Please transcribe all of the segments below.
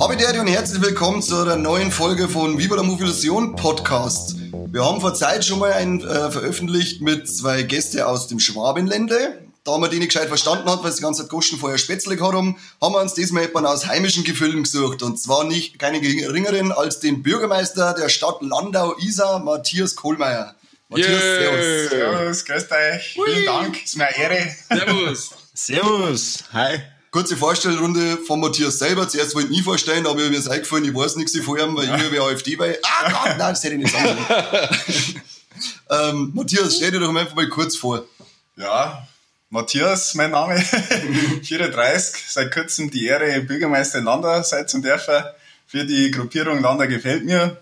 Habitäre und herzlich willkommen zu einer neuen Folge von Viva la Movilusion Podcast. Wir haben vor Zeit schon mal einen äh, veröffentlicht mit zwei Gästen aus dem Schwabenländle. Da man die nicht gescheit verstanden hat, weil sie die ganze Zeit Goschen vorher Spätzle gehabt haben, haben wir uns diesmal jemanden aus heimischen Gefilden gesucht. Und zwar nicht keine geringeren als den Bürgermeister der Stadt Landau-Isar, Matthias Kohlmeier. Matthias, Yeah. servus. Servus, grüßt euch. Vielen Dank, ist mir eine Ehre. Servus. Servus. Hi. Kurze Vorstellrunde von Matthias selber. Zuerst wollte ich ihn vorstellen, aber mir ist eingefallen, ich weiß nichts von ihm, weil ich über AfD bei. Ah Gott, nein, das hätte ich nicht sagen ähm, Matthias, stell dir doch einfach mal kurz vor. Ja, Matthias, mein Name, 34, seit kurzem die Ehre, Bürgermeister in Landau sein zu dürfen. Für die Gruppierung Landau gefällt mir.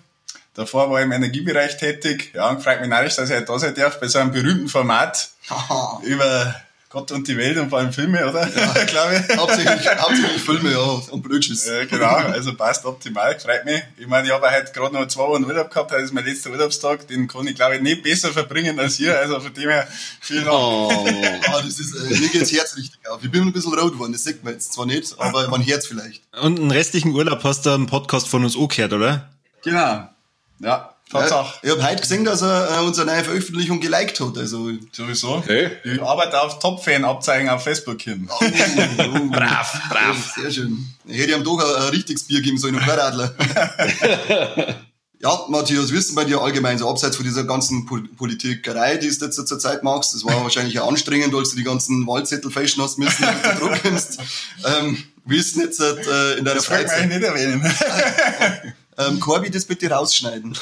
Davor war ich im Energiebereich tätig. Ja, und freut mich narrisch, dass ich heute da sein darf, bei so einem berühmten Format über Gott und die Welt und vor allem Filme, oder? Ja. Glaube ich. hauptsächlich, hauptsächlich Filme, ja, und Blödschiss. Äh, genau, also passt optimal, freut mich. Ich meine, ich habe heute gerade noch zwei Wochen Urlaub gehabt, heute ist mein letzter Urlaubstag, den kann ich glaube ich nicht besser verbringen als hier, also von dem her vielen Dank. Oh. Ah, das ist, äh, mir geht's Herz richtig auf. Ich bin ein bisschen rot geworden, das sieht man jetzt zwar nicht, aber man hört's vielleicht. Und einen restlichen Urlaub hast du einen Podcast von uns auch gehört, oder? Genau, ja, Tatsache. Ja, ich habe heute gesehen, dass er äh, unsere neue Veröffentlichung geliked hat. Also, Sowieso. Okay. Ich arbeite auf Top-Fan-Abzeichen auf Facebook hin. oh, oh, Brav, brav. Sehr schön. Ich hätte ihm doch ein, ein richtiges Bier geben sollen, ein Querradler. ja, Matthias, wissen bei dir allgemein, so abseits von dieser ganzen Pol Politikerei, die du jetzt zur Zeit machst, das war wahrscheinlich auch anstrengend, als du die ganzen Wahlzettel fälschen hast müssen, damit du Druck kommst. Ähm, wie ist denn jetzt äh, in deiner Das wollte ich Freizeit? eigentlich nicht erwähnen. Ähm, Corby, das bitte rausschneiden.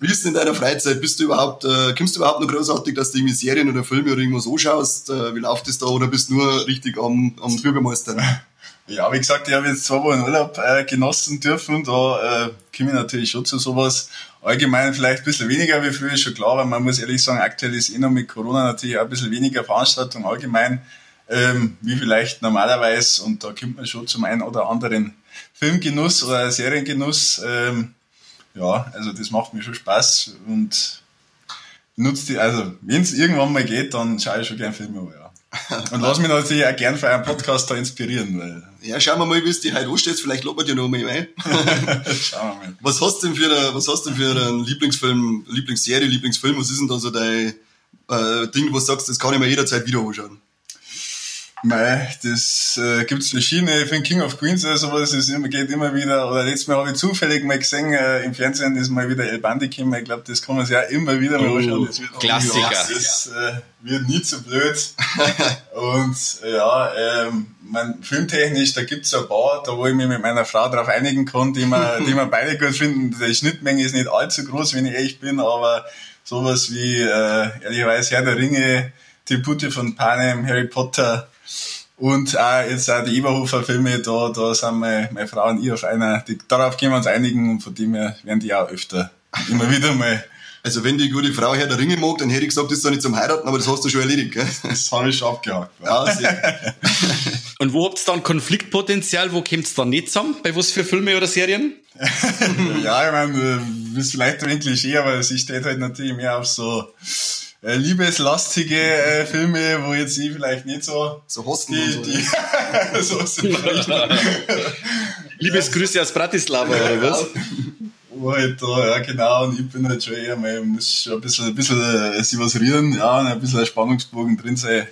Wie ist denn in deiner Freizeit? Bist du überhaupt, äh, kommst du überhaupt noch großartig, dass du irgendwie Serien oder Filme oder irgendwas anschaust? Äh, wie läuft das da? Oder bist du nur richtig am, am Bürgermeister? Ja, wie gesagt, ich habe jetzt zwei Wochen Urlaub äh, genossen dürfen. Da äh, komme ich natürlich schon zu sowas. Allgemein vielleicht ein bisschen weniger wie früher, ist schon klar, weil man muss ehrlich sagen, aktuell ist eh noch mit Corona natürlich auch ein bisschen weniger Veranstaltung allgemein, ähm, wie vielleicht normalerweise. Und da kommt man schon zum einen oder anderen Filmgenuss oder Seriengenuss. Ähm, ja, also das macht mir schon Spaß und nutzt die, also wenn es irgendwann mal geht, dann schaue ich schon gern Filme an, ja. Und lass mich natürlich auch gern für einen Podcast da inspirieren, weil Ja, schauen wir mal, wie es dir heute anstellst. Vielleicht lobt dir noch mal ein. Schauen wir mal. Was hast du denn für, eine, was hast du denn für einen Lieblingsfilm, Lieblingsserie, Lieblingsfilm? Was ist denn da so dein äh, Ding, wo du sagst, das kann ich mir jederzeit wieder anschauen? Mei, das äh, gibt's verschiedene. Ich finde King of Queens oder sowas, das immer, geht immer wieder. Oder letztes Mal habe ich zufällig mal gesehen, äh, im Fernsehen ist mal wieder El Bandi gekommen. Ich glaube, das kann man sich auch immer wieder mal anschauen. Das wird, Klassiker. Das äh, wird nie zu blöd. Und äh, ja, ähm, mein, filmtechnisch, da gibt's ein paar, da wo ich mich mit meiner Frau drauf einigen kann, die wir, die wir beide gut finden. Die Schnittmenge ist nicht allzu groß, wenn ich ehrlich bin, aber sowas wie, äh, ehrlicherweise Herr der Ringe, Tribute von Panem, Harry Potter, und auch jetzt auch die Eberhofer Filme, da, da sind meine, meine Frau und ich auf einer, die, darauf können wir uns einigen und von dem her werden die auch öfter immer wieder mal, Also wenn die gute Frau Herr der Ringe mag, dann hätte ich gesagt, das ist doch nicht zum Heiraten, aber das hast du schon erledigt, gell? das habe ich schon abgehakt. Ja. Und wo habt ihr dann Konfliktpotenzial? Wo kommt's dann nicht zusammen? Bei was für Filme oder Serien? ja, ich meine, das ist vielleicht ein wenig Klischee, aber sie steht halt natürlich mehr auf so äh, liebeslastige äh, Filme, wo jetzt ich vielleicht nicht so So Hosten die, und so. die so so die. Liebesgrüße aus Bratislava oder was? wo halt da, ja genau, und ich bin halt schon eher mal, muss schon ein bisschen, ein bisschen äh, sich was rühren, ja, und ein bisschen ein Spannungsbogen drin sein,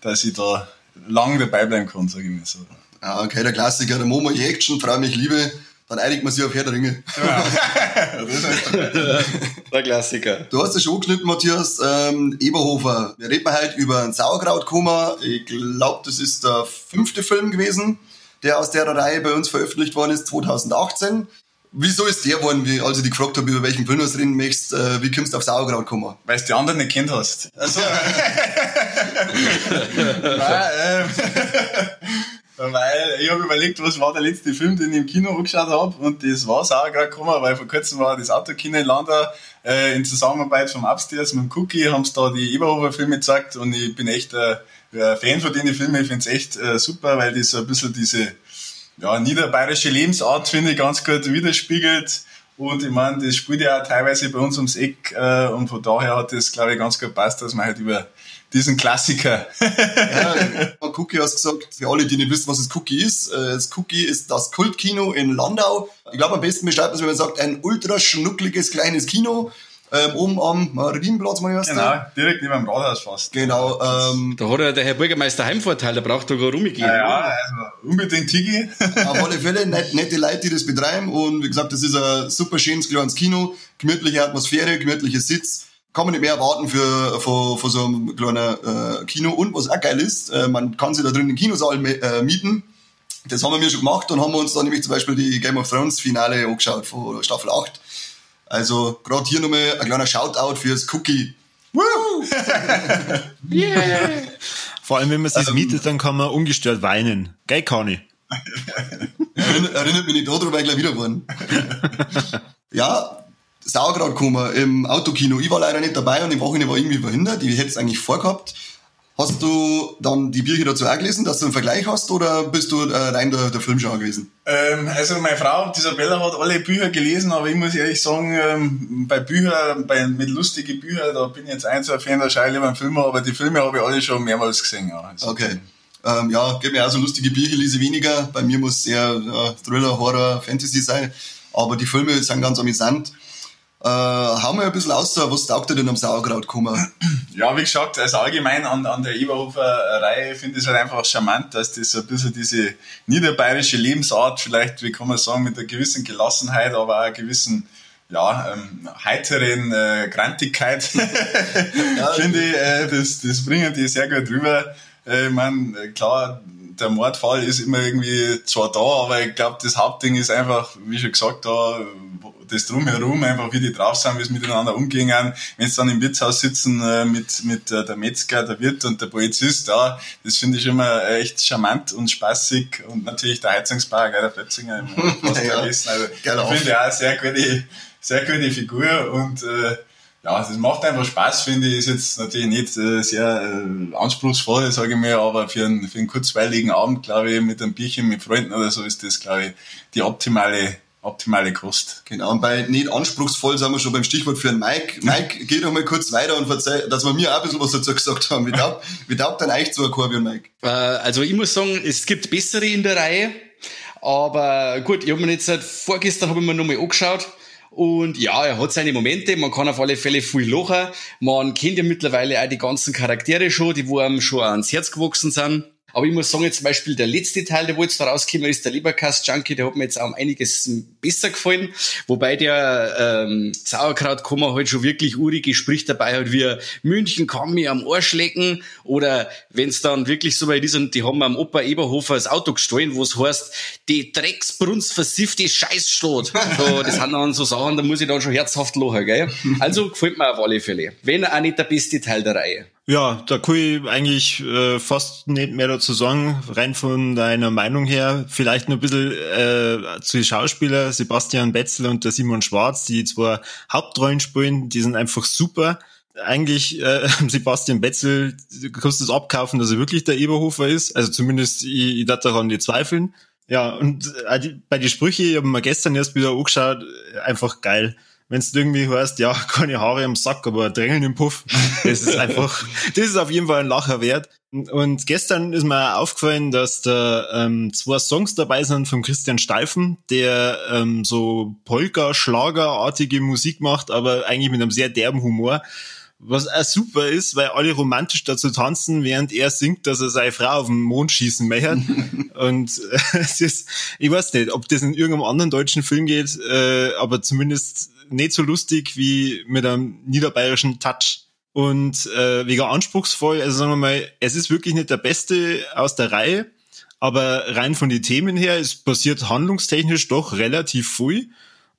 dass ich da lang dabei bleiben kann, sage ich mal so. Ah, okay, der Klassiker, der Momo ich Action, Frau mich Liebe, dann einigt man sich auf Herr der Ringe. Ja, das ist Der Klassiker. Du hast ja schon angeschnitten, Matthias, ähm, Eberhofer. Wir reden halt über ein Sauerkrautkoma. Ich glaube, das ist der fünfte Film gewesen, der aus der Reihe bei uns veröffentlicht worden ist, 2018. Wieso ist der geworden, wie, als ich dich gefragt habe, über welchen Film du reden möchtest, äh, wie kommst du auf Sauerkrautkoma? weil du die anderen nicht kennt hast. Also, Nein, ähm, weil ich habe überlegt, was war der letzte Film, den ich im Kino angeschaut habe und das war auch gerade gekommen, weil vor kurzem war das Autokino in Landau äh, in Zusammenarbeit vom Upstairs mit dem Cookie haben sie da die Eberhofer Filme gezeigt. Und ich bin echt äh, Fan von den Filmen, ich finde es echt äh, super, weil das so ein bisschen diese ja, niederbayerische Lebensart, finde ich, ganz gut widerspiegelt. Und ich meine, das spielt ja auch teilweise bei uns ums Eck äh, und von daher hat das, glaube ich, ganz gut passt, dass man halt über diesen Klassiker. ja, Cookie hast gesagt, für alle, die nicht wissen, was das Cookie ist, äh, das Cookie ist das Kultkino in Landau. Ich glaube, am besten beschreibt man es, wenn man sagt, ein ultra schnuckliges kleines Kino ähm, oben am Marienplatz, mein Erster. Genau, direkt neben dem Rathaus fast. Genau. Ähm, da hat ja der Herr Bürgermeister Heimvorteil, da braucht er gar rumgehen. Ja, ja, also unbedingt Tigi. Auf alle Fälle net, nette Leute, die das betreiben und wie gesagt, das ist ein super schönes kleines Kino, gemütliche Atmosphäre, gemütliche Sitz. Kann man nicht mehr erwarten für, für, für so ein kleiner äh, Kino. Und was auch geil ist, äh, man kann sich da drin den Kinosaal äh, mieten. Das haben wir schon gemacht und haben uns dann nämlich zum Beispiel die Game of Thrones Finale angeschaut von Staffel 8. Also gerade hier nochmal ein kleiner Shoutout fürs Cookie. Woo! yeah. Vor allem, wenn man sich ähm, mietet, dann kann man ungestört weinen. Geil, Kani. erinnert, erinnert mich nicht daran, weil ich gleich wieder geworden. ja, Sauerkraut gekommen im Autokino. Ich war leider nicht dabei und im Wochenende war irgendwie verhindert. Ich hätte es eigentlich vorgehabt. Hast du dann die Bücher dazu auch gelesen, dass du einen Vergleich hast oder bist du äh, rein der, der Filmschauer gewesen? Ähm, also meine Frau, Isabella, hat alle Bücher gelesen, aber ich muss ehrlich sagen, ähm, bei Büchern, bei, mit lustigen Büchern, da bin ich jetzt ein ein Fan, da schaue ich lieber einen Film, aber die Filme habe ich alle schon mehrmals gesehen. Ja. Also, okay. Ähm, ja, geht mir auch so lustige Bücher, lese weniger. Bei mir muss eher ja, Thriller, Horror, Fantasy sein. Aber die Filme sind ganz amüsant. Äh, hau mal ein bisschen aus, was taugt dir denn am Sauerkraut kommen? Ja, wie gesagt, also allgemein an, an der Eberhofer-Reihe finde ich es halt einfach charmant, dass das so ein bisschen diese niederbayerische Lebensart vielleicht, wie kann man sagen, mit einer gewissen Gelassenheit, aber auch einer gewissen ja, ähm, heiteren äh, Grantigkeit, finde ich, äh, das, das bringen die sehr gut rüber. Äh, ich meine, klar, der Mordfall ist immer irgendwie zwar da, aber ich glaube, das Hauptding ist einfach, wie schon gesagt, da das drumherum, einfach wie die drauf sind, wie sie miteinander umgehen. Wenn sie dann im Wirtshaus sitzen äh, mit, mit äh, der Metzger, der Wirt und der Polizist, ja, das finde ich immer echt charmant und spaßig und natürlich der Heizungsbauer, gell, der Plötzinger, fast ja, vergessen. Also, ich finde auch sehr gute, sehr gute Figur und äh, ja, das macht einfach Spaß, finde ich. Ist jetzt natürlich nicht äh, sehr äh, anspruchsvoll, sage ich mal, aber für einen, für einen kurzweiligen Abend, glaube ich, mit einem Bierchen mit Freunden oder so ist das, glaube ich, die optimale optimale Kost. Genau, und bei nicht anspruchsvoll sind wir schon beim Stichwort für einen Mike. Mike, geh doch mal kurz weiter und verzeih, dass wir mir auch ein bisschen was dazu gesagt haben. Wie taugt, wie taugt denn eigentlich so ein Korbi und Mike? Äh, also ich muss sagen, es gibt bessere in der Reihe. Aber gut, ich habe mir jetzt seit vorgestern habe ich mir nochmal angeschaut. Und ja, er hat seine Momente, man kann auf alle Fälle viel lachen. Man kennt ja mittlerweile auch die ganzen Charaktere schon, die wo einem schon ans Herz gewachsen sind. Aber ich muss sagen, jetzt zum Beispiel der letzte Teil, der wo jetzt da rausgekommen ist, der Leberkast Junkie, der hat mir jetzt auch um einiges besser gefallen. Wobei der ähm, Sauerkrautkommer halt schon wirklich urige Sprich dabei hat, wie München kann mir am Arsch lecken. Oder wenn es dann wirklich so weit ist und die haben am Opa Eberhofer das Auto gestohlen, wo es heißt, die Drecksbrunst versiffte Scheißstadt. so, das sind dann so Sachen, da muss ich dann schon herzhaft lachen, gell? Also gefällt mir auf alle Fälle. Wenn auch nicht der beste Teil der Reihe. Ja, da kann ich eigentlich äh, fast nicht mehr dazu sagen, rein von deiner Meinung her. Vielleicht nur ein bisschen äh, zu den Schauspielern, Sebastian Betzel und der Simon Schwarz, die zwei Hauptrollen spielen, die sind einfach super. Eigentlich äh, Sebastian Betzel, du kannst es abkaufen, dass er wirklich der Eberhofer ist. Also zumindest, ich, ich darf daran nicht zweifeln. Ja, und äh, bei den Sprüchen, ich habe mir gestern erst wieder angeschaut, einfach geil wenn du irgendwie heißt, ja, keine Haare am Sack, aber Drängeln im Puff, das ist einfach, das ist auf jeden Fall ein Lacher wert. Und gestern ist mir aufgefallen, dass da ähm, zwei Songs dabei sind von Christian Steifen, der ähm, so Polka-Schlagerartige Musik macht, aber eigentlich mit einem sehr derben Humor. Was auch super ist, weil alle romantisch dazu tanzen, während er singt, dass er seine Frau auf den Mond schießen möchte. und äh, es ist, ich weiß nicht, ob das in irgendeinem anderen deutschen Film geht, äh, aber zumindest nicht so lustig wie mit einem niederbayerischen Touch. Und äh, wegen anspruchsvoll, also sagen wir mal, es ist wirklich nicht der Beste aus der Reihe, aber rein von den Themen her, es passiert handlungstechnisch doch relativ viel.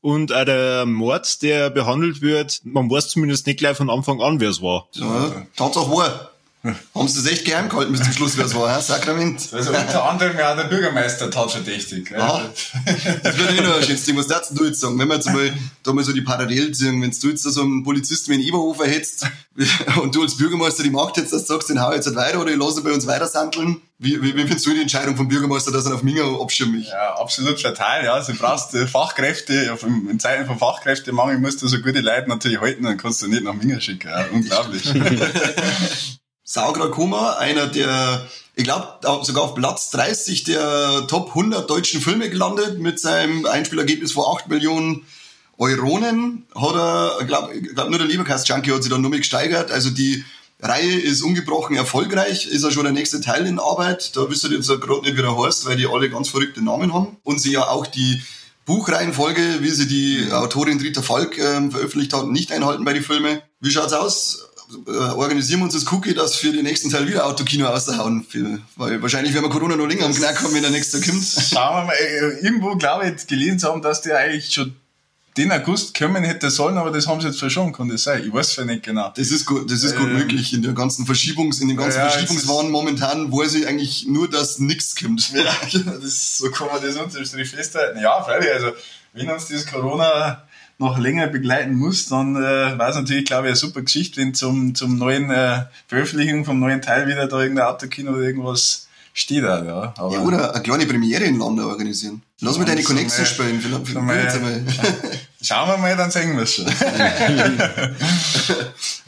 Und auch der Mord, der behandelt wird, man weiß zumindest nicht gleich von Anfang an, wer es war. Ja, Tatsache war. Haben sie das echt geheim gehalten bis zum Schluss, wer es war, hä? Sakrament. Also unter anderem ja der Bürgermeister tatverdächtig. gell? Aha. Das wird eh noch ein schönes Ding. Was darfst du jetzt sagen? Wenn wir jetzt mal da mal so die Parallelen ziehen, wenn du jetzt so einen Polizisten wie einen Eberhofer hättest und du als Bürgermeister die Macht jetzt, dass du sagst, den hau ich jetzt nicht weiter oder ich lasse bei uns weiter sandeln. Wie, wie, wie findest du die Entscheidung vom Bürgermeister, dass er auf Minga abschirmt mich? Ja, absolut fatal, ja. Also, du brauchst äh, Fachkräfte, in Zeiten von Fachkräftemangel musst du so gute Leute natürlich halten, dann kannst du nicht nach Minga schicken. Ja, unglaublich. Saugrad einer der, ich glaube, sogar auf Platz 30 der Top 100 deutschen Filme gelandet mit seinem Einspielergebnis von 8 Millionen Euronen. Hat er, ich glaube, glaub, nur der Leberkast-Junkie hat sich dann nur mit gesteigert. Also die Reihe ist ungebrochen erfolgreich, ist ja schon der nächste Teil in Arbeit. Da wisst ihr jetzt gerade nicht, wie der heißt, weil die alle ganz verrückte Namen haben. Und sie ja auch die Buchreihenfolge, wie sie die Autorin Rita Falk ähm, veröffentlicht hat, nicht einhalten bei den Filmen. Wie schaut's aus? Äh, organisieren wir uns das Cookie, dass für den nächsten Teil wieder Autokino auszuhauen. Weil wahrscheinlich werden wir Corona noch länger am Knack haben, wenn der nächste kommt. Schauen wir mal, äh, irgendwo glaube ich gelesen zu haben, dass der eigentlich schon den August kommen hätte sollen, aber das haben sie jetzt verschoben, kann das sein? Ich weiß es nicht genau. Das ist gut, das ist gut Ähm. möglich in der ganzen Verschiebungs, in dem ganzen Ja, Verschiebungswahn momentan, wo sie eigentlich nur, dass nichts kommt. Ja, das, so kann man das unterm Strich festhalten. Ja, freilich, also wenn uns das Corona noch länger begleiten muss, dann äh, war es natürlich, glaube ich, eine super Geschichte, wenn zum, zum neuen äh, Veröffentlichung vom neuen Teil wieder da irgendein Autokino oder irgendwas steht da, ja. Aber Ja, oder eine kleine Premiere in London organisieren. Lass mir deine Connection spielen. Vielleicht, mal- schauen wir mal, dann sehen wir es schon.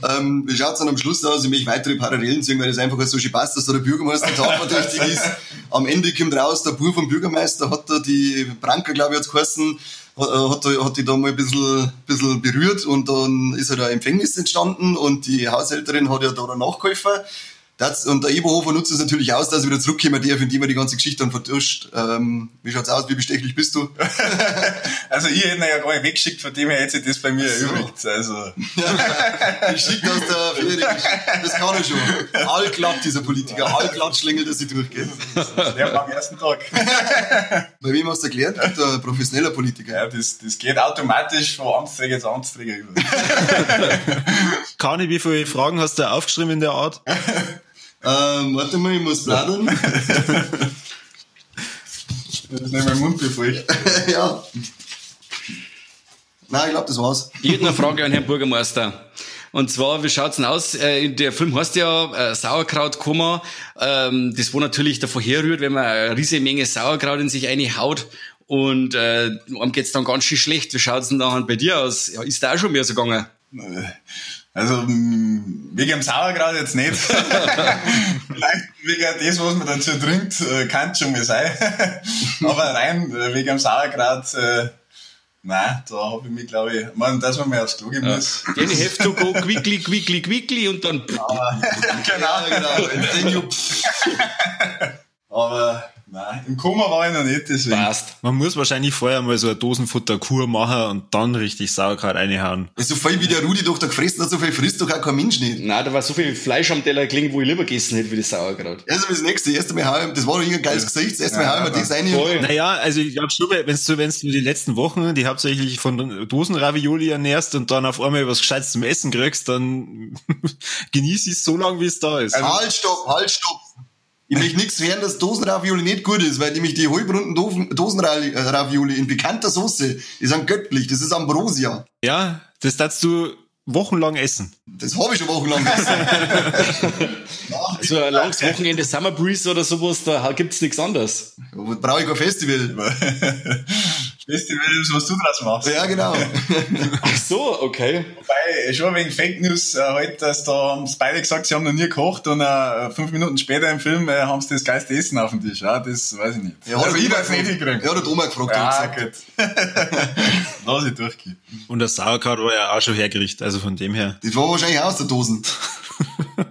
Ähm, wie schaut's dann am Schluss aus? Ich möchte weitere Parallelen sehen, weil das einfach so schön passt, dass da der Bürgermeister tatverdächtig ist. Am Ende kommt raus, der Bub vom Bürgermeister hat da die Branka, glaube ich, hat's geheißen, hat, äh, hat, da- hat die da mal ein bisschen, bisschen berührt und dann ist halt ein Empfängnis entstanden und die Haushälterin hat ja da dann nachgeholfen. Das, und der Eberhofer nutzt es natürlich aus, dass er wieder zurückkommen darf, indem er die ganze Geschichte dann vertuscht. Ähm, wie schaut's aus? Wie bestechlich bist du? Also ich hätte ihn ja gar nicht weggeschickt, von dem her hätte sich das bei mir so. erübrigt. Also, Geschickt aus der Ferien. Das kann er schon. Allglatt, dieser Politiker. Allglatt schlängelt er sich durch. Gell? der war am ersten Tag. Bei wem hast du erklärt? Der professioneller Politiker. Ja, das, das geht automatisch von Amtsträger zu Amtsträger über. Kani, wie viele Fragen hast du aufgeschrieben in der Art? Ähm, warte mal, ich muss bladern. Das ist nicht mein Mund befeucht. ja. Nein, ich glaube, das war's. Ich hätte noch eine Frage an Herrn Bürgermeister. Und zwar, wie schaut's denn aus? Äh, Der Film heißt ja äh, Sauerkrautkoma. Ähm, das wo natürlich davon herrührt, wenn man eine riesige Menge Sauerkraut in sich haut und äh, einem geht's dann ganz schön schlecht. Wie schaut's denn dann bei dir aus? Ja, ist da auch schon mehr so gegangen? Also, mm, wegen dem Sauerkraut jetzt nicht. Vielleicht wegen das, was man dazu trinkt, äh, kann es schon mal sein. Aber rein äh, wegen dem Sauerkraut, äh, nein, da habe ich mich, glaube ich, man, dass man mal aufs Klo gehen muss. Then you have to go quickly, quickly, quickly und dann genau. Genau. Then you- Aber nein, im Koma war ich noch nicht, deswegen. passt. Man muss wahrscheinlich vorher mal so eine Dosenfutterkur machen und dann richtig Sauerkraut reinhauen. So viel wie der Rudi doch da gefressen hat, so viel frisst doch auch kein Mensch nicht. Nein, da war so viel Fleisch am Teller gelegen, wo ich lieber gegessen hätte wie das Sauerkraut. Also das nächste, das erste Mal hau das war doch irgendein geiles Gesicht, das erste Mal hau ich mir das rein. Voll. Naja, also ich glaube schon, wenn du wenn's du die letzten Wochen, die hauptsächlich von Dosenravioli ernährst und dann auf einmal was Gescheites zum Essen kriegst, dann genieß es so lange, wie es da ist. Halt, stopp, halt, stopp. Ich möchte nichts hören, dass Dosenravioli nicht gut ist, weil nämlich die halbrunden Dosen- Dosenravioli in bekannter Soße, die sind göttlich, das ist Ambrosia. Ja, das darfst du wochenlang essen. Das habe ich schon wochenlang gegessen. So ein langes Wochenende Summer Breeze oder sowas, da gibt's nichts anderes. Brauche ich kein Festival. Festival ist, was du draus machst. Ja, genau. Ach so, okay. Wobei, schon wegen Fake News, äh, halt, dass da haben sie beide gesagt, sie haben noch nie gekocht und äh, fünf Minuten später im Film äh, haben sie das geilste Essen auf dem Tisch. Ja, das weiß ich nicht. Ja, also hat ich Oma nicht hinkriegen. Ja, der Oma gefragt, Ja, hat gesagt. gut. Lass ich durchgehen. Und das Sauerkraut war ja auch schon hergerichtet, also von dem her. Das war wahrscheinlich auch aus der Dosen.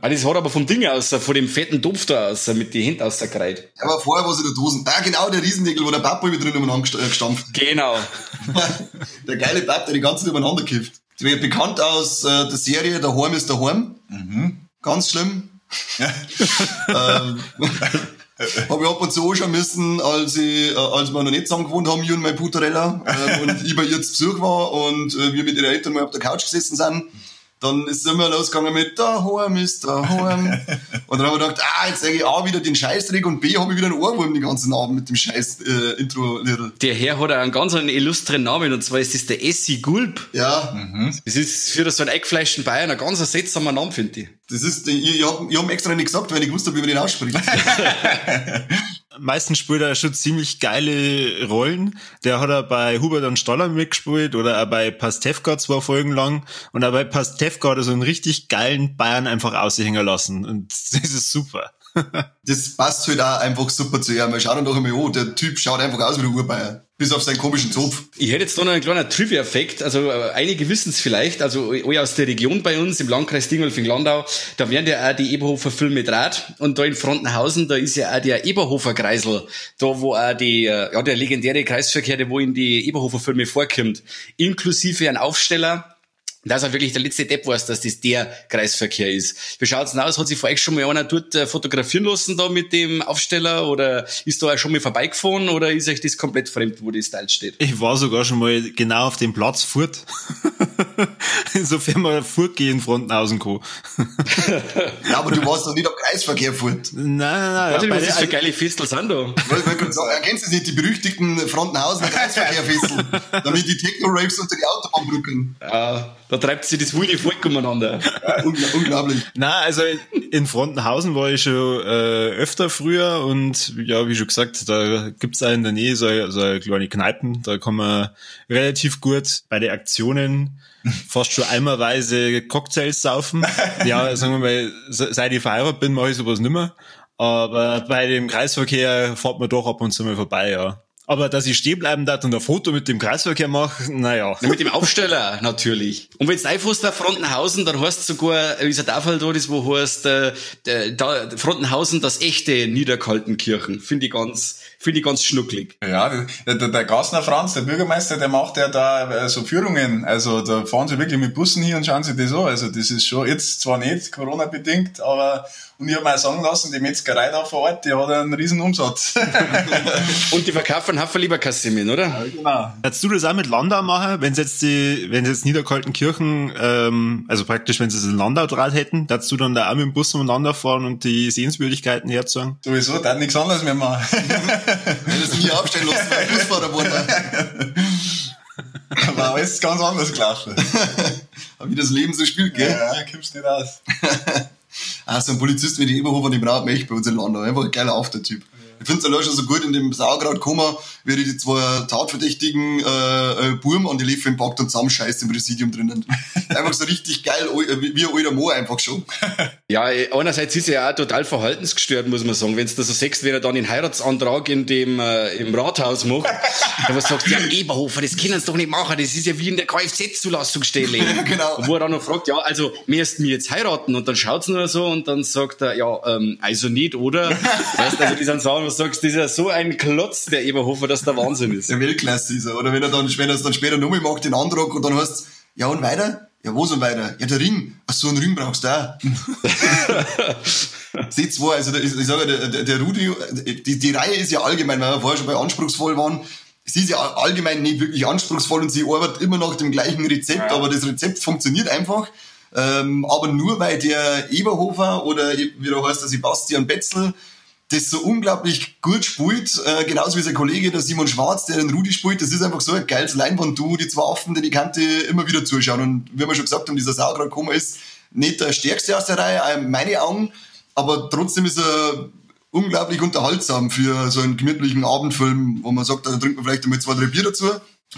Ah, das hat aber vom Ding aus, von dem fetten Topf da aus, mit die Hände ausgekreidet. Ja, aber vorher war es in der Dosen. Ah, genau, der Riesendeckel, wo der Papa mit drin umeinander äh, gestampft. Genau. der geile Papa, der die ganze Zeit umeinander kifft. Das wird bekannt aus äh, der Serie Der Horm ist der Horm. Ganz schlimm. ähm, habe ich ab und zu anschauen müssen, als, ich, äh, als wir noch nicht zusammen gewohnt haben, ich und mein Putarella, äh, und ich bei ihr zu Besuch war und äh, wir mit ihren Eltern mal auf der Couch gesessen sind. Dann ist es immer losgegangen mit daheim ist daheim. und dann haben wir gedacht, ah, jetzt sage ich A wieder den Scheißdreck und B habe ich wieder einen Ohrwurm den ganzen Abend mit dem scheiß äh, Intro-Liedl. Der Herr hat einen ganz einen illustren Namen und zwar ist das der Essi Gulp. Ja, Das ist für so einen eingefleischten Bayern ein ganz seltsamer Name, finde ich. das ist, ich, ich habe ich hab extra nicht gesagt, weil ich gewusst habe, wie man den ausspricht. Meistens spielt er schon ziemlich geile Rollen. Der hat er bei Hubert und Stoller mitgespielt oder auch bei Pastewka zwei Folgen lang. Und auch bei Pastewka hat er so einen richtig geilen Bayern einfach aushängen lassen. Und das ist super. Das passt halt auch einfach super zu ihm. Schau dir doch einmal an, der Typ schaut einfach aus wie der Urbayer. Bis auf seinen komischen Zopf. Ich hätte jetzt da noch einen kleinen Trivia-Effekt. Also äh, einige wissen es vielleicht, also alle aus der Region bei uns, im Landkreis Dingolfing-Landau, da werden ja auch die Eberhofer Filme draht. Und da in Frontenhausen, da ist ja auch der Eberhofer Kreisel, da wo auch die, äh, ja, der legendäre Kreisverkehr, der wo in die Eberhofer Filme vorkommt, inklusive ein Aufsteller, dass er wirklich der letzte Depp weiß, dass das der Kreisverkehr ist. Wie schaut's denn aus? Hat sich vor euch schon mal einer dort äh, fotografieren lassen da mit dem Aufsteller oder ist da auch schon mal vorbeigefahren oder ist euch das komplett fremd, wo das Teil steht? Ich war sogar schon mal genau auf dem Platz Furt. Insofern mal Furt gehen Frontenhausen kann. Ja, aber du warst doch nicht am Kreisverkehr fort. Nein, nein, nein. Warte, bei was ist für geile Festel sind da? Erkennst du nicht die berüchtigten Frontenhausener Kreisverkehrfesseln, damit die Techno-Raves unter die Autobahn brücken. Ja, da treibt sich das wilde Volk umeinander. Ungl unglaublich. Na, also in Frontenhausen war ich schon äh, öfter früher und ja, wie schon gesagt, da gibt's da in der Nähe so, so eine kleine Kneipen, da kann man relativ gut bei den Aktionen fast schon eimerweise Cocktails saufen. Ja, sagen wir mal, se- seit ich verheiratet bin, mache ich sowas nimmer. Aber bei dem Kreisverkehr fährt man doch ab und zu mal vorbei, ja. Aber dass ich stehen bleiben darf und ein Foto mit dem Kreisverkehr mache, naja. Ja, mit dem Aufsteller natürlich. Und wenn du einfährst nach Frontenhausen, dann heißt sogar, äh, ist ein Tafel da, das wo heißt, äh, der- da, Frontenhausen, das echte Niederkaltenkirchen. Finde ich ganz, finde ich ganz schnucklig. Ja, der, der, der Gassner Franz, der Bürgermeister, der macht ja da äh, so Führungen. Also da fahren sie wirklich mit Bussen hier und schauen sich das an. Also das ist schon jetzt zwar nicht Corona-bedingt, aber und ich habe mir auch sagen lassen, die Metzgerei da vor Ort, die hat einen riesen Umsatz. Und die verkaufen Hafer lieber Kassimien, oder? genau. Hättest du das auch mit Landau machen, wenn sie jetzt die, wenn sie jetzt Niederkaltenkirchen, ähm, also praktisch, wenn sie es in Landau draht hätten, hättest du dann da auch mit dem Bus umeinander fahren und die Sehenswürdigkeiten herzeigen? Sowieso, da hat nichts anderes mehr machen. Wenn das nie aufstellen lassen, weil ich Busfahrer geworden war alles ganz anders gelaufen. Wie das Leben so spielt, gell? Ja, kommst nicht aus. Ah, so ein Polizist wie die Eberhofer, den braucht man echt bei uns in Landau. Einfach ein geiler Aftertyp. Ich finde es allein schon so gut in dem Sauerkraut kommen, wie die zwei tatverdächtigen äh, äh, Burm an die Liefen packt und zusammenscheißt im Präsidium drinnen. Einfach so richtig geil, äh, wie ein alter Mo einfach schon. Ja, eh, einerseits ist er ja auch total verhaltensgestört, muss man sagen. Wenn du das so siehst, wenn er dann den Heiratsantrag in dem, äh, im Rathaus macht, dann du, ja, Eberhofer, das können sie doch nicht machen, das ist ja wie in der Kfz-Zulassungsstelle. Genau. Und wo er dann noch fragt, ja, also, müssten wir jetzt heiraten? Und dann schaut's nur so und dann sagt er, ja, ähm, also nicht, oder? weißt du, also die sind du sagst, das ist ja so ein Klotz, der Eberhofer, dass der Wahnsinn ist. Der Weltklasse ist er. Oder wenn er dann, wenn er es dann später nochmal macht, den Antrag, und dann heißt ja und weiter? Ja, wo so weiter? Ja, der Ring. Ach so, einen Ring brauchst du auch. Seht zwei, also ich, ich sage, der, der, Rudi, die, die Reihe ist ja allgemein, weil wir vorher schon bei anspruchsvoll waren, sie ist ja allgemein nicht wirklich anspruchsvoll und sie arbeitet immer nach dem gleichen Rezept, aber das Rezept funktioniert einfach. Ähm, aber nur weil der Eberhofer oder wie der heißt, der Sebastian Betzel, das so unglaublich gut spielt, äh, genauso wie sein Kollege, der Simon Schwarz, der den Rudi spielt, das ist einfach so ein geiles Leinwand-Duo, die zwei Affen, die die Kante immer wieder zuschauen. Und wie wir schon gesagt haben, dieser Sauerkraut Koma ist nicht der stärkste aus der Reihe, meine Augen, aber trotzdem ist er unglaublich unterhaltsam für so einen gemütlichen Abendfilm, wo man sagt, da trinkt man vielleicht einmal zwei, drei Bier dazu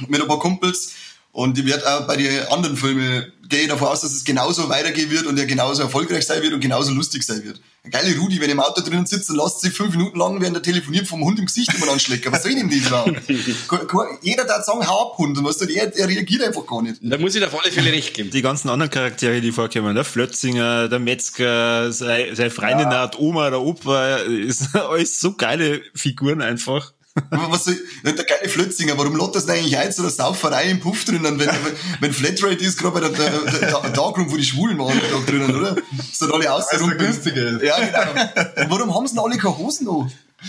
mit ein paar Kumpels. Und ich werde auch bei den anderen Filmen, gehe ich davon aus, dass es genauso weitergehen wird und er genauso erfolgreich sein wird und genauso lustig sein wird. Ein geile Rudi, wenn er im Auto drinnen sitzt und lässt sich fünf Minuten lang, während er telefoniert, vom Hund im Gesicht immer anschlecken. Was soll denn das überhaupt? Ke- ke- Jeder darf sagen, hau ab, Hund. Und weißt du, der, der reagiert einfach gar nicht. Da muss ich dir auf alle Fälle recht geben. Die ganzen anderen Charaktere, die vorkommen, der Flötzinger, der Metzger, seine, seine Freundin, ja. die Oma, der Opa, ist alles so geile Figuren einfach. Aber Was soll, der geile Flötzinger, warum lotterst du eigentlich ein, so eine Sauferei im Puff drinnen, wenn, wenn, Flatrate ist, gerade bei der, der, der, Darkroom, wo die Schwulen waren, da drinnen, oder? Ist dann alle ist. Ja, genau. Und warum haben sie denn alle keine Hosen noch?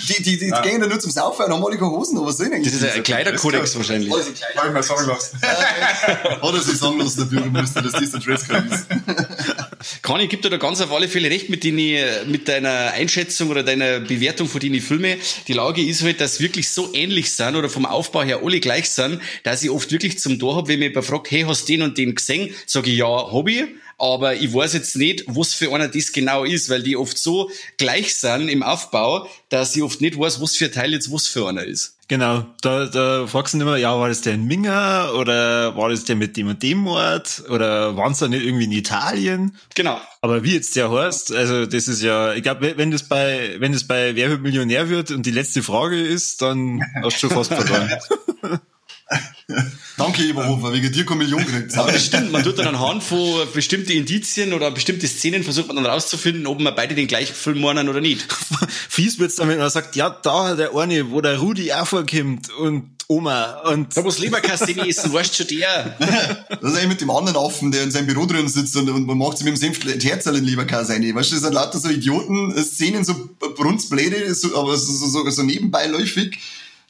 Die, die, die gehen da nur zum Saufen und haben alle keine Hosen, was soll denn Das ist ein Kleiderkodex wahrscheinlich. Ich mir sagen lassen. Hat er sich sagen lassen, der Bürgermeister, dass das der Dresscode ist. Conny gibt dir da ganz auf alle Fälle recht mit, deine, mit deiner Einschätzung oder deiner Bewertung von deinen Filmen. Die Lage ist halt, dass wirklich so ähnlich sind oder vom Aufbau her alle gleich sind, dass ich oft wirklich zum Tor habe, wenn mich jemand fragt, hey, hast du den und den gesehen? Sage ich, ja, ich. Aber ich weiß jetzt nicht, was für einer das genau ist, weil die oft so gleich sind im Aufbau, dass ich oft nicht weiß, was für ein Teil jetzt was für einer ist. Genau, da, da fragst du immer, ja, war das der in Minga oder war das der mit dem und dem Ort oder waren es da nicht irgendwie in Italien? Genau. Aber wie jetzt der heißt, also das ist ja, ich glaube, wenn das bei, wenn das bei Wer wird Millionär wird und die letzte Frage ist, dann hast du schon fast verloren. Danke, Eberhofer, wegen dir keine Million gekriegt. Aber das stimmt, man tut dann anhand von bestimmten Indizien oder bestimmte Szenen versucht man dann rauszufinden, ob man beide den gleichen Film meinen oder nicht. Fies wird's dann, wenn man sagt, ja, da der eine, wo der Rudi auch vorkommt und Oma und Da muss Leberkasse essen, weißt du schon der. Das ist eigentlich mit dem anderen Affen, der in seinem Büro drin sitzt und, und man macht sich mit dem Senf Herzl in Leberkäse rein. Weißt du, das sind lauter so Idioten, Szenen, so Brunzbläde, so, aber so, so, so, so nebenbeiläufig,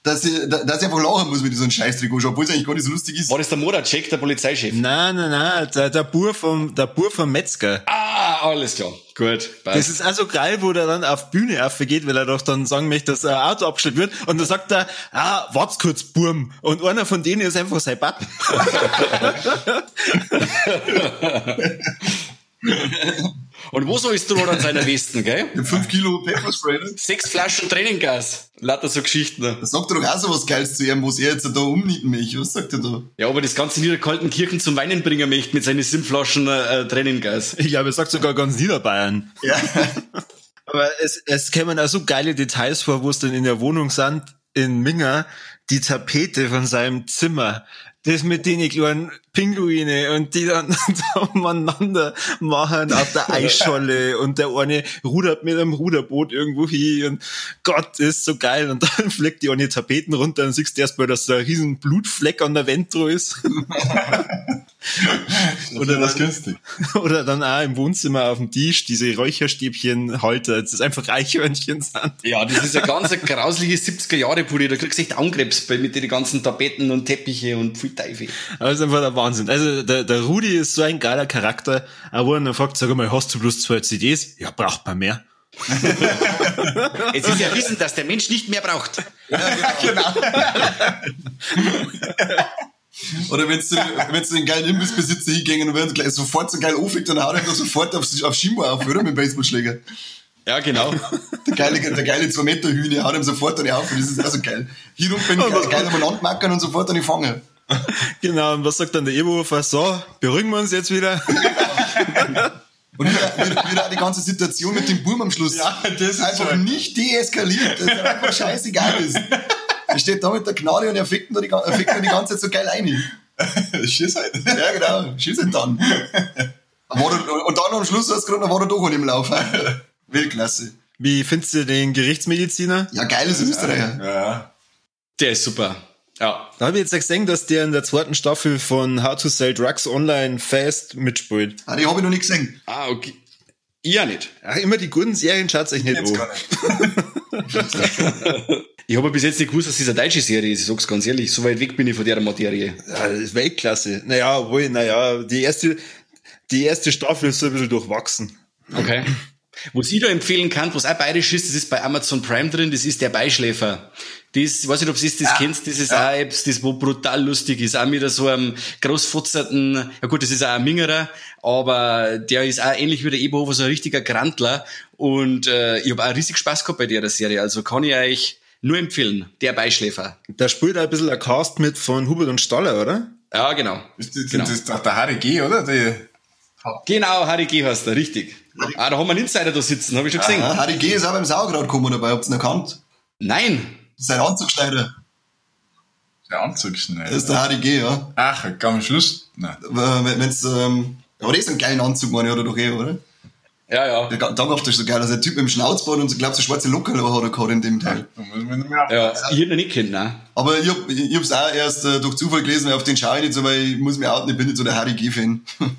dass ich, da- dass ich einfach lachen muss, wenn ich so einen Scheißtrikot obwohl es eigentlich gar nicht so lustig ist. War das der Moracek, der Polizeichef? Nein, nein, nein, der, der Bur vom, der Bur vom Metzger. Ah, alles klar. Gut, Das passt. ist also geil, wo der dann auf Bühne aufgeht, weil er doch dann sagen möchte, dass ein Auto abgestellt wird. Und dann sagt er, ah, wart's kurz, Burm. Und einer von denen ist einfach sein Bab. Und wo so ist der an seiner Westen, gell? Hab fünf Kilo Pepperspray. ne? Sechs Flaschen Tränengas. Lauter so Geschichten. Da sagt er doch auch so was Geiles zu ihm, was er jetzt da umnieten möchte. Was sagt er da? Ja, aber das ganze Niederkaltenkirchen zum Weinen bringen möchte mit seinen sieben Flaschen äh, Tränengas. Ich glaube, er sagt sogar ganz Niederbayern. Ja. Aber es, es kämen auch so geile Details vor, wo es dann in der Wohnung sind, in Minga, die Tapete von seinem Zimmer. Das mit den kleinen Pinguine und die dann da umeinander machen auf der Eisscholle und der eine rudert mit einem Ruderboot irgendwo hin und Gott, ist so geil. Und dann fleckt die eine Tapeten runter und siehst erstmal, dass da ein riesen Blutfleck an der Wand drauf ist. Oder das günstig. Oder dann auch im Wohnzimmer auf dem Tisch diese Räucherstäbchen Halter, das ist einfach Eichhörnchen sind. Ja, das ist eine ganz grausliche 70er-Jahre-Pulli. Da kriegst du echt Angrebs bei mit den ganzen Tapeten und Teppiche und viel Teufel. Das ist einfach der Wahnsinn. Also der, der Rudi ist so ein geiler Charakter. Aber wenn er fragt, sag mal, hast du bloß zwei CDs? Ja, braucht man mehr. Es ist ja Wissen, dass der Mensch nicht mehr braucht. Oder wenn du, wenn du den geilen Imbissbesitzer hingängen und werden gleich sofort so geil auflegt, dann haut er da sofort aufs, auf Schimbo auf, oder? Mit dem Baseballschläger. Ja, genau. Der geile, der geile 2 Meter Hühner haut ihm sofort dann auf und das ist auch so geil. Hier rum bin ich geil, geil umeinander mackern und sofort dann fangen. Genau, und was sagt dann der Eberhofer? So, beruhigen wir uns jetzt wieder. Und wieder, wieder, die ganze Situation mit dem Burm am Schluss. Ja, das ist einfach schon- nicht deeskaliert. Das ist einfach scheißegal ist. Er steht da mit der Gnade und er fickt nur die, er fickt nur die ganze Zeit so geil ein. Schieß halt. Ja, genau. Schieß ihn dann. Und dann am Schluss hast du gerade, war er doch im Lauf. Weltklasse. Wie findest du den Gerichtsmediziner? Ja, geiles Österreicher. Ja. Der ist super. Ja. Da habe ich jetzt gesehen, dass der in der zweiten Staffel von How to Sell Drugs Online Fast mitspielt. Ah, die habe ich noch nicht gesehen. Ah, okay. Ich ja nicht. Ach, immer die guten Serien schaut's euch nicht Jetzt an. gar nicht. Ich habe bis jetzt nicht gewusst, dass das eine deutsche Serie ist. Ich sag's ganz ehrlich. So weit weg bin ich von der Materie. Ja, das ist Weltklasse. Naja, wohl, naja, die erste, die erste Staffel ist so ein bisschen durchwachsen. Okay. Was ich da empfehlen kann, was auch bayerisch ist, das ist bei Amazon Prime drin, das ist der Beischläfer. Das, ich weiß nicht, ob du das kennst, das ist auch etwas, das wo brutal lustig ist. Auch mit so einem großfutzerten, ja gut, das ist auch ein Mingerer, aber der ist auch ähnlich wie der Eberhofer, so ein richtiger Grantler. Und äh, ich habe auch riesig Spaß gehabt bei der Serie. Also kann ich euch nur empfehlen, der Beischläfer. Da spielt auch ein bisschen ein Cast mit von Hubert und Staller, oder? Ja, genau. Ist das, Genau. das ist doch der Harry G., oder? Die, Genau, Harry G. heißt er, richtig. Ah, da haben wir einen Insider da sitzen, habe ich schon gesehen. Ja, Harry G. ist auch beim Sauerkraut gekommen dabei, habt ihr ihn erkannt? Nein, Sein Anzugschneider. der Anzugschneider. Das ist der Harry G., ja. Ach, am Schluss. Nein. Wenn, wenn's, ähm, aber das ist ein geiler Anzug, meine ich, oder doch eh, oder? ja, ja. Der Dankhaft ist so geil, also der Typ mit dem Schnauzbart und so, glaub so schwarze Lockerl hat er gehabt in dem Teil. Ja, ich hätte ihn nicht kennen, ne? Aber ich hab, ich hab's auch erst äh, durch Zufall gelesen, weil auf den schaue ich nicht so, weil ich muss mir outen, ich bin nicht so der Harry G-Fan.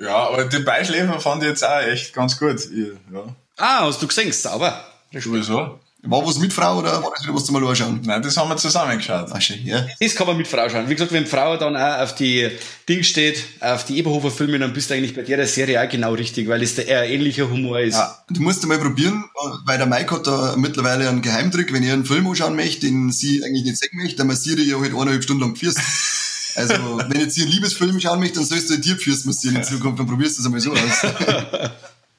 Ja, aber die Beischläfer fand ich jetzt auch echt ganz gut. Ich, ja, Ah, hast du gesehen? Sauber. sowieso. War was mit Frau oder war das wieder was zum Mal anschauen? Nein, das haben wir zusammen geschaut. Ach, schön, ja. Das kann man mit Frau schauen. Wie gesagt, wenn Frau dann auch auf die Ding steht, auf die Eberhofer Filme, dann bist du eigentlich bei der Serie auch genau richtig, weil es der eher ähnlicher Humor ist. Ja, du musst mal probieren, weil der Mike hat da mittlerweile einen Geheimtrick, wenn ihr einen Film anschauen möchte, den sie eigentlich nicht sehen möchte, dann massiere ich ja halt eineinhalb Stunden lang Pfirst. Also, wenn jetzt hier einen Liebesfilm schauen möchte, dann sollst du dir Pfirst massieren in Zukunft, dann probierst du es einmal so aus.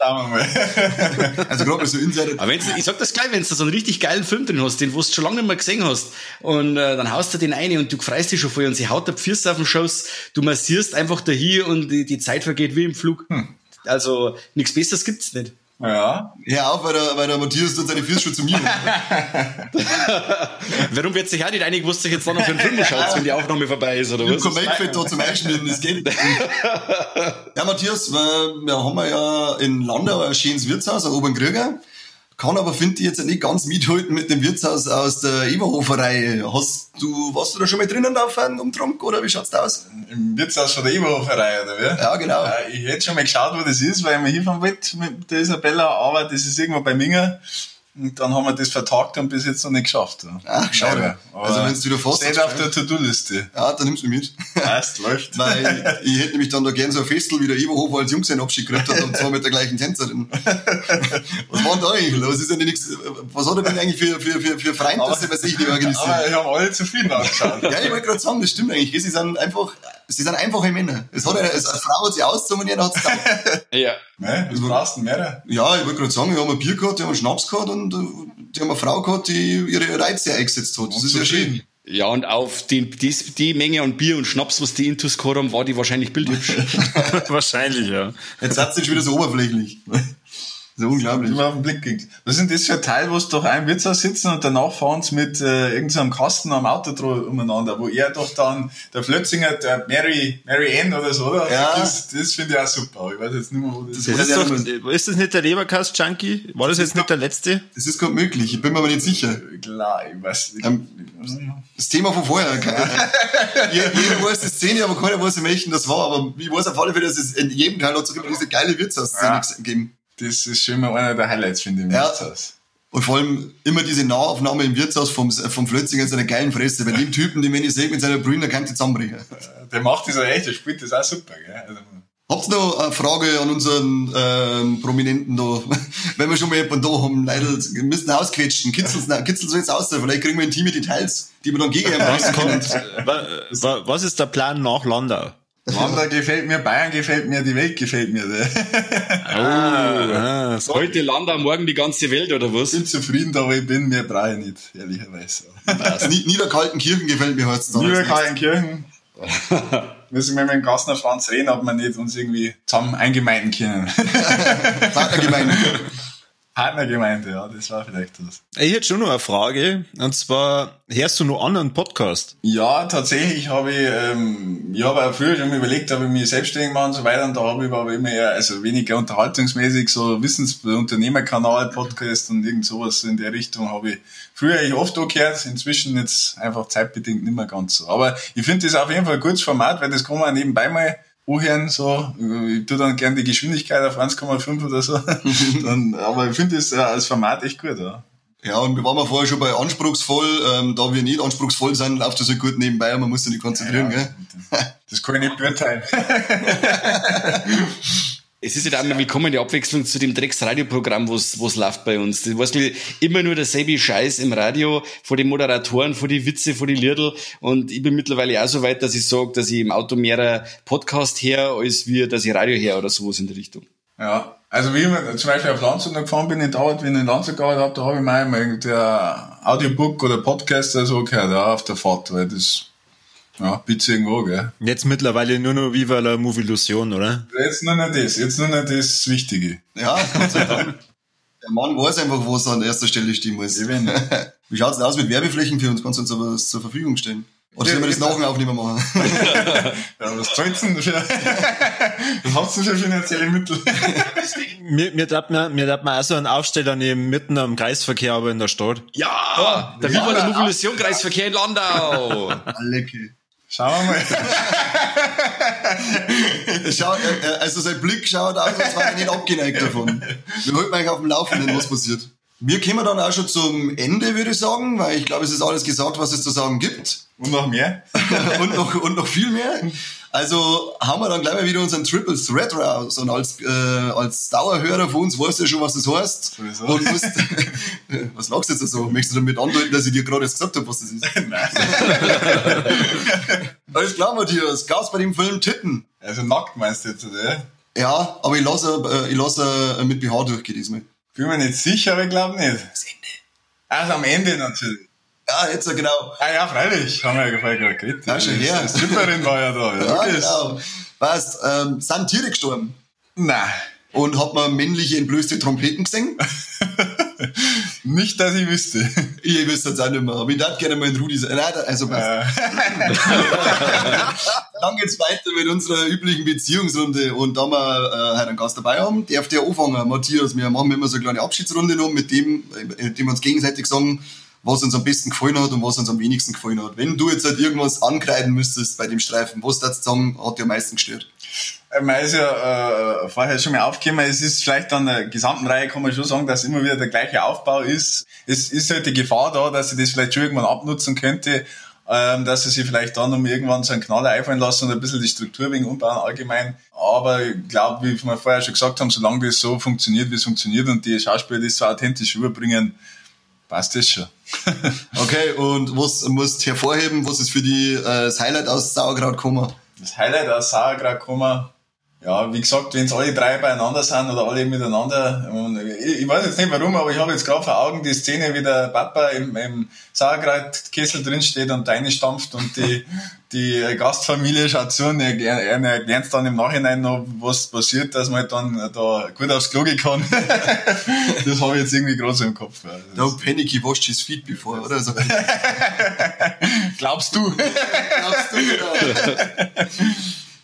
Schauen wir mal. Also gerade so Insider. Aber wenn's, ich sag das gleich, wenn du so einen richtig geilen Film drin hast, den wo du schon lange nicht mehr gesehen hast, und äh, dann haust du den eine und du freust dich schon voll und sie haut der Pfirst auf den Schoß, du massierst einfach da hier und die, die Zeit vergeht wie im Flug. Also nichts Besseres gibt's nicht. Ja. Hör auf, weil der, weil der Matthias tut seine Füße schon zu mir. Warum wird sich auch nicht einig, was sich jetzt dann noch für einen Film schaut, wenn die Aufnahme vorbei ist, oder Ich was? komm Melkfett da zum Einschneiden, das geht nicht. Ja, Matthias, wir, wir haben ja in Landau ein schönes Wirtshaus, ein Obernkrieger. Kann aber, finde ich, jetzt nicht ganz mithalten mit dem Wirtshaus aus der Eberhoferei. Hast du, warst du da schon mal drinnen auf einem Umtrunk, oder wie schaut's da aus? Im Wirtshaus von der Eberhoferei, oder wie? Ja, genau. Ja, ich hätte schon mal geschaut, wo das ist, weil ich mir hinfahren wollte mit der Isabella, aber das ist irgendwo bei Minger. Und dann haben wir das vertagt und bis jetzt noch nicht geschafft. Ja. Ach, schade. Leider. Aber Also wenn's wieder fast Steht auf der To-Do-Liste. Ja, dann nimmst du mich mit. Passt, läuft. Weil ich hätte nämlich dann da gern so ein Festel, wie der Eberhofer als Jungs seinen Abschied gekriegt hat, und zwar mit der gleichen Tänzerin. Was war denn da eigentlich los? Ist ja nichts, was hat er denn eigentlich für, für, für, für Freunde, dass er bei sich nicht organisiert? Aber wir haben alle zufrieden ausgeschaut. Ja, ich wollte gerade sagen, das stimmt eigentlich. Sie sind einfach, sie sind einfache Männer. Es hat eine, als Frau hat sie ausgezogen und jeder hat es Ja. Ne? Was brauchst du denn mehr? Ja, ich wollte gerade sagen, wir haben ein Bier gehabt, die haben einen Schnaps gehabt und äh, die haben eine Frau gehabt, die ihre Reize eingesetzt hat. Das ist ja schön. Ja, und auf die, die, die Menge an Bier und Schnaps, was die Intus gehabt haben, war die wahrscheinlich bildhübsch. Wahrscheinlich, ja. Jetzt hat sie schon wieder so oberflächlich. So unglaublich. Immer auf den Blick gekriegt. Was sind das für ein Teil, wo sie doch ein Wirtshaus sitzen und danach fahren sie mit äh, irgendeinem Kasten am Auto umeinander, wo er doch dann, der Flötzinger, der Mary, Mary Ann oder so, oder? Ja. Das, das finde ich auch super. Ich weiß jetzt nicht mehr, wo das, Das ist. Das doch, ist das nicht der Leberkast-Junkie? War das jetzt nicht der letzte? Das ist gerade möglich, ich bin mir aber nicht sicher. Klar, ich weiß nicht. Ähm, Das Thema von vorher. Jeder jeder weiß die Szene, aber keiner weiß, in welchen das war. Aber ich weiß auf alle Fälle, dass es in jedem Teil hat es immer diese geile Wirtshausszene Ja. gegeben. Das ist schon mal einer der Highlights, finde ich, im Ja. Wirtshaus. Und vor allem immer diese Nahaufnahme im Wirtshaus vom, vom Flötzinger in seiner geilen Fresse. Bei dem Typen, den wenn ich sehe mit seiner Brühe, kann die zusammenbrechen. Der macht das auch echt, der spielt das auch super, gell? Also, Habt ihr noch eine Frage an unseren ähm, Prominenten da? Wenn wir schon mal jemanden da haben, Leute, wir müssen ausquetschen, kitzeln kitzeln jetzt aus, vielleicht kriegen wir intime Details, die wir dann gegen ihn Was kommt? wa- wa- Was ist der Plan nach Landau? Wander gefällt mir, Bayern gefällt mir, die Welt gefällt mir. Ah, so. Heute Landau, morgen die ganze Welt, oder was? Ich bin zufrieden, da wo ich bin, mehr brauche ich nicht, ehrlicherweise. Nie- Niederkaltenkirchen gefällt mir heutzutage. Niederkaltenkirchen. Müssen wir mit dem Gastner Franz reden, ob wir nicht uns irgendwie zusammen eingemeinden können. Partnergemeinde. Partnergemeinde, ja, das war vielleicht das. Ich hätte schon noch eine Frage. Und zwar, hörst du noch anderen Podcast? Ja, tatsächlich habe ich, ähm, ich habe auch früher schon überlegt, ob ich mich selbstständig mache und so weiter. Und da habe ich aber immer eher, also weniger unterhaltungsmäßig, so Wissensunternehmerkanal, Podcast und irgend sowas in der Richtung habe ich früher eigentlich oft auch gehört. Inzwischen jetzt einfach zeitbedingt nicht mehr ganz so. Aber ich finde das auf jeden Fall ein gutes Format, weil das kann man nebenbei mal anhören, so. Ich tue dann gern die Geschwindigkeit auf 1,5 oder so. dann, aber ich finde das äh, als Format echt gut, ja. Ja, und wir waren ja vorher schon bei anspruchsvoll, ähm, da wir nicht anspruchsvoll sind, läuft das halt gut nebenbei und man muss sich nicht konzentrieren, gell? Das kann ich nicht beurteilen. Es ist ja auch immer willkommen die Abwechslung zu dem Drecks-Radioprogramm, was was läuft bei uns. Das weiß nicht, immer nur derselbe Scheiß im Radio, vor den Moderatoren, vor die Witze, vor die Liedl. Und ich bin mittlerweile auch so weit, dass ich sage, dass ich im Auto mehr Podcast her, als wir, dass ich Radio her oder sowas in die Richtung. Ja, also wie ich zum Beispiel auf Landshut gefahren bin, in Dauert, wenn ich in Landshut gearbeitet habe, da habe ich mir einmal der Audiobook oder Podcast oder so gehört, ja, auf der Fahrt, weil das, ja, bitte irgendwo, gell. Jetzt mittlerweile nur noch Viva la Movilusion, oder? Jetzt nur noch das, jetzt nur noch das Wichtige. Ja, Gott sei Dank. Der Mann weiß einfach, was an erster Stelle stehen muss. Eben. Wie schaut's denn aus mit Werbeflächen für uns? Kannst du uns aber was zur Verfügung stellen? Oder sollen wir das nachher aufnehmen machen? Ja, was zahlt's denn dafür? was hast du für finanzielle Mittel? Mir, mir darf man, mir darf man auch so einen Aufsteller nehmen, mitten am Kreisverkehr, aber in der Stadt. Ja! der Viva der Mobilisation Kreisverkehr in Landau! Lecke. Schauen wir mal. Schau, äh, äh, also sein Blick schaut aus, als war er nicht abgeneigt davon. Wir halten eigentlich auf dem Laufenden, was passiert. Wir kommen dann auch schon zum Ende, würde ich sagen, weil ich glaube, es ist alles gesagt, was es zu sagen gibt. Und noch mehr? und, noch, und noch viel mehr. Also haben wir dann gleich mal wieder unseren Triple Thread raus. Und als, äh, als Dauerhörer von uns weißt du ja schon, was das heißt. Sowieso. Und musst, was lachst du jetzt so? Möchtest du damit andeuten, dass ich dir gerade jetzt gesagt habe, was das ist? Nein. Alles klar, Matthias. Gab's bei dem Film Titten? Also nackt meinst du jetzt, oder? Ja, aber ich lasse, äh, ich lasse äh, mit BH durchgehen diesmal. Bin mir nicht sicher, aber ich glaube nicht. Das Ende. Also am Ende natürlich. Ja, jetzt äh, genau. Ah ja, freilich. Haben wir ja vorher gerade geredet. Ja, schon her. Die Stripperin war ja da. Ja, Ja, genau. Weißt, ähm, sind Tiere gestorben? Nein. Und hat man männliche entblößte Trompeten gesehen? Nicht, dass ich wüsste. Ich wüsste jetzt auch nicht mehr. Aber ich würde gerne mal in Rudi sagen. Nein, also passt. Äh, Dann geht's weiter mit unserer üblichen Beziehungsrunde. Und da wir äh, heute einen Gast dabei haben, darf der anfangen. Matthias, wir machen immer so eine kleine Abschiedsrunde noch, mit dem, äh, mit dem wir uns gegenseitig sagen, was uns am besten gefallen hat und was uns am wenigsten gefallen hat. Wenn du jetzt halt irgendwas ankreiden müsstest bei dem Streifen, was das sagen, hat dir am meisten gestört? Mir ist ja äh, vorher schon mal aufgekommen, es ist vielleicht an der gesamten Reihe, kann man schon sagen, dass immer wieder der gleiche Aufbau ist. Es ist halt die Gefahr da, dass sie das vielleicht schon irgendwann abnutzen könnte, ähm, dass sie sich vielleicht dann um irgendwann so einen Knaller einfallen lassen und ein bisschen die Struktur wegen umbauen allgemein. Aber ich glaube, wie wir vorher schon gesagt haben, solange das so funktioniert, wie es funktioniert und die Schauspieler das so authentisch überbringen, passt das schon. Okay, und was musst du hervorheben, was ist für die äh, das Highlight aus Sauerkraut gekommen? Das Highlight aus Sauerkraut gekommen, ja, wie gesagt, wenn es alle drei beieinander sind oder alle miteinander, und ich, ich weiß jetzt nicht warum, aber ich habe jetzt gerade vor Augen die Szene, wie der Papa im, im Sauerkrautkessel drin steht und reinstampft und die, die Gastfamilie schaut zu und er, er, er erklärt dann im Nachhinein noch, was passiert, dass man halt dann da gut aufs Klo gehen kann. das habe ich jetzt irgendwie gerade so im Kopf. Also No Panicky washed his feet before, oder? So, Glaubst du? glaubst du, genau.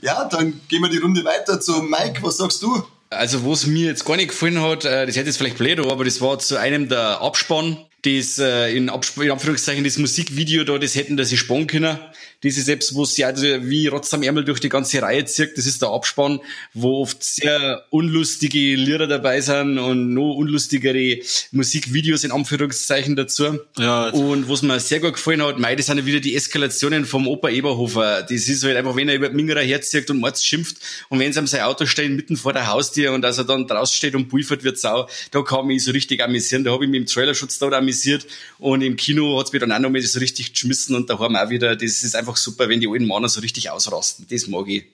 Ja, dann gehen wir die Runde weiter zu Mike. Was sagst du? Also, was mir jetzt gar nicht gefallen hat, äh, das hätte jetzt vielleicht blöd, aber das war zu einem der Abspann, das äh, in, Absp in Anführungszeichen das Musikvideo da, das hätten dass sie sparen können. Das ist selbst, wo sie also wie Rotz am Ärmel durch die ganze Reihe zirkt, das ist der Abspann, wo oft sehr unlustige Lieder dabei sind und noch unlustigere Musikvideos in Anführungszeichen dazu. Ja. Und was mir sehr gut gefallen hat, mei, das sind ja wieder die Eskalationen vom Opa Eberhofer. Das ist halt einfach, wenn er über Mingerer herzieht und Mords schimpft und wenn sie am sein Auto stehen, mitten vor der Haustür und dass er dann draußen steht und pulvert wird sau, da kann mich so richtig amüsieren. Da habe ich mich im Trailerschutz da amüsiert und im Kino hat's mich dann auch noch mal so richtig geschmissen und da haben wir auch wieder, das ist einfach super, wenn die alten Männer so richtig ausrasten. Das mag ich.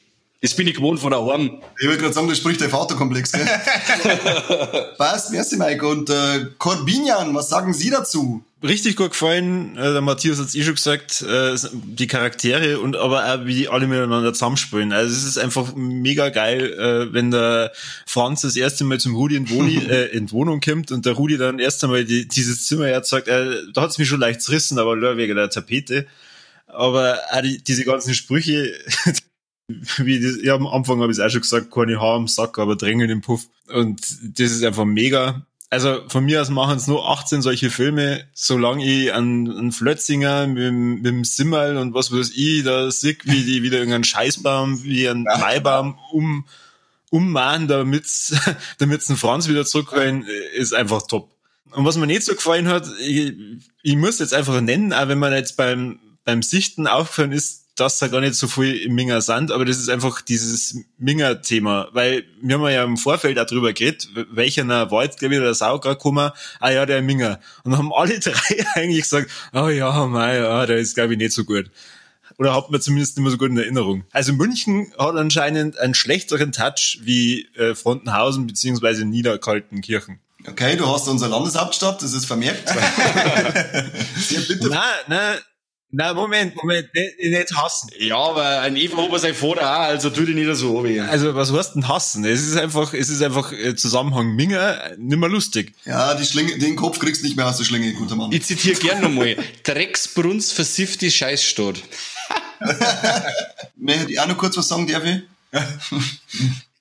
Das bin ich gewohnt von daheim. Ich wollte gerade sagen, das spricht der Vaterkomplex, gell? Passt, merci Mike. Und äh, Corbinian, was sagen Sie dazu? Richtig gut gefallen. Äh, Der Matthias hat's eh schon gesagt, äh, die Charaktere und aber auch wie die alle miteinander zusammenspielen. Also es ist einfach mega geil, äh, wenn der Franz das erste Mal zum Rudi in, Wohni, äh, in Wohnung kommt und der Rudi dann erst einmal die, dieses Zimmer sagt, äh, da hat's mich schon leicht zerrissen, aber nur wegen der Tapete. Aber auch die, diese ganzen Sprüche, wie das, ja, am Anfang habe ich es auch schon gesagt, keine Haar am Sack, aber Drängeln im Puff. Und das ist einfach mega. Also von mir aus machen es nur 18 solche Filme, solange ich einen, einen Flötzinger mit, dem- mit dem Simmel und was weiß ich, da sehe, wie die wieder irgendeinen Scheißbaum, wie einen Maibaum um, ummachen, damit's, damit's den Franz wieder zurückholen, ist einfach top. Und was mir nicht so gefallen hat, ich, ich muss jetzt einfach nennen, auch wenn man jetzt beim, beim Sichten aufgefallen ist, dass da gar nicht so viel im Minger sind, aber das ist einfach dieses Minger-Thema, weil wir haben ja im Vorfeld auch drüber geredet, welcher Wald, glaube ich, der Sau gerade gekommen, ah ja, der Minger. Und dann haben alle drei eigentlich gesagt, oh ja, mei, ja, der ist, glaube ich, nicht so gut. Oder hat man zumindest nicht mehr so gut in Erinnerung. Also München hat anscheinend einen schlechteren Touch wie äh, Frontenhausen beziehungsweise Niederkaltenkirchen. Okay, du hast unsere Landeshauptstadt, das ist vermerkt. Sehr bitte. Nein, nein, nein, Moment, Moment, nicht, nicht hassen. Ja, aber ein Eberhofer sein Vater auch, also tu dich nicht so weh. Also was heißt denn hassen? Es ist einfach, es ist einfach äh, Zusammenhang Minger, nimmer lustig. Ja, die Schlinge, den Kopf kriegst du nicht mehr aus der Schlinge, guter Mann. Ich zitiere gern nochmal. Drecksbrunz versifft die Scheißstadt. Möchte ich auch noch kurz was sagen, darf ich?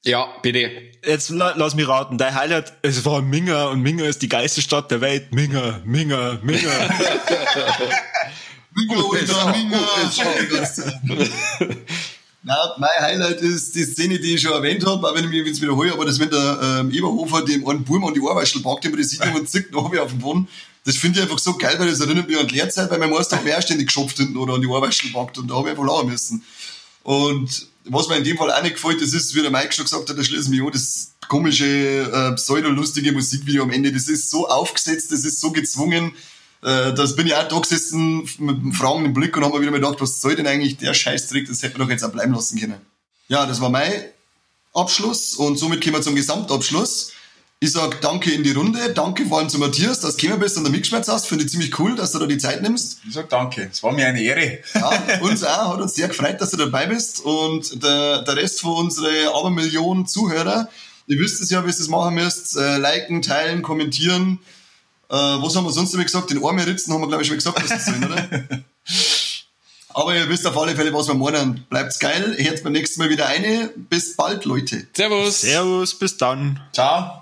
Ja, bitte. Jetzt la, lass mich raten, dein Highlight, es war Minger und Minger ist die geilste Stadt der Welt. Minger, Minger, Minger. Mingo, Mingo, Mingo. Na, mein Highlight ist die Szene, die ich schon erwähnt habe, auch wenn ich mich jetzt wiederhole, aber das, wenn der ähm, Eberhofer dem einen Burm an die Ohrwaschel packt im Präsidium und zickt noch auf den Boden, das finde ich einfach so geil, weil das erinnert mich an die Lehrzeit, weil mein Meister hat mir ständig geschopft hinten oder an die Ohrwaschel packt und da habe ich einfach lachen müssen. Und was mir in dem Fall auch nicht gefällt, das ist, wie der Mike schon gesagt hat, da schließen mich an, das komische, äh, pseudo-lustige Musikvideo am Ende, das ist so aufgesetzt, das ist so gezwungen, äh, das bin ich auch da gesessen mit einem fragenden Blick und habe mir wieder gedacht, was soll denn eigentlich der Scheißtrick, das hätte man doch jetzt auch bleiben lassen können. Ja, das war mein Abschluss und somit kommen wir zum Gesamtabschluss. Ich sag danke in die Runde, danke vor allem zu Matthias, dass du gekommen bist und da mitgeschmerzt hast. Finde ich ziemlich cool, dass du da die Zeit nimmst. Ich sag danke, es war mir eine Ehre. Ja, uns auch, hat uns sehr gefreut, dass du dabei bist und der, der Rest von unseren Abermillionen Zuhörer, ihr wisst es ja, wie ihr es machen müsst, äh, liken, teilen, kommentieren. Äh, was haben wir sonst immer gesagt? Den Arm ritzen haben wir, glaube ich, schon gesagt, was das sind, oder? Aber ihr wisst auf alle Fälle, was wir meinen. Bleibt's geil. Hört beim nächsten Mal wieder eine. Bis bald, Leute. Servus. Servus, bis dann. Ciao.